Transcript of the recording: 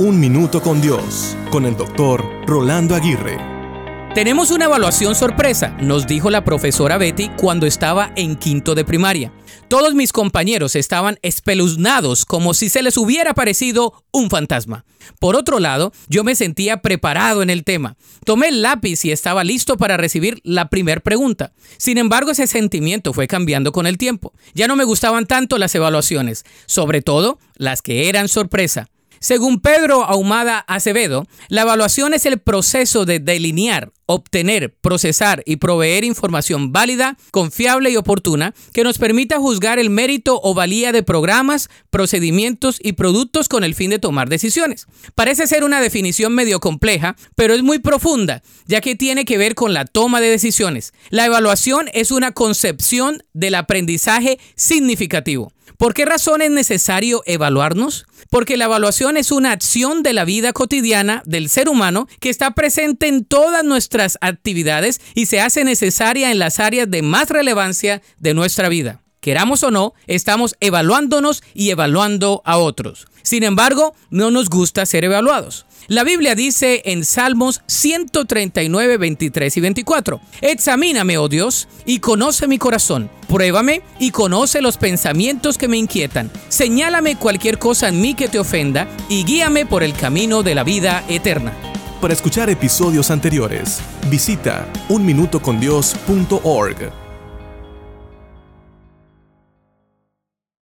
Un Minuto con Dios, con el doctor Rolando Aguirre. Tenemos una evaluación sorpresa, nos dijo la profesora Betty cuando estaba en quinto de primaria. Todos mis compañeros estaban espeluznados como si se les hubiera parecido un fantasma. Por otro lado, yo me sentía preparado en el tema. Tomé el lápiz y estaba listo para recibir la primera pregunta. Sin embargo, ese sentimiento fue cambiando con el tiempo. Ya no me gustaban tanto las evaluaciones, sobre todo las que eran sorpresa. Según Pedro Ahumada Acevedo, la evaluación es el proceso de delinear, obtener, procesar y proveer información válida, confiable y oportuna que nos permita juzgar el mérito o valía de programas, procedimientos y productos con el fin de tomar decisiones. Parece ser una definición medio compleja, pero es muy profunda, ya que tiene que ver con la toma de decisiones. La evaluación es una concepción del aprendizaje significativo. ¿Por qué razón es necesario evaluarnos? Porque la evaluación es una acción de la vida cotidiana del ser humano que está presente en todas nuestras actividades y se hace necesaria en las áreas de más relevancia de nuestra vida. Queramos o no, estamos evaluándonos y evaluando a otros. Sin embargo, no nos gusta ser evaluados. La Biblia dice en Salmos 139, 23 y 24, Examíname, oh Dios, y conoce mi corazón. Pruébame y conoce los pensamientos que me inquietan. Señálame cualquier cosa en mí que te ofenda y guíame por el camino de la vida eterna. Para escuchar episodios anteriores, visita unminutocondios.org.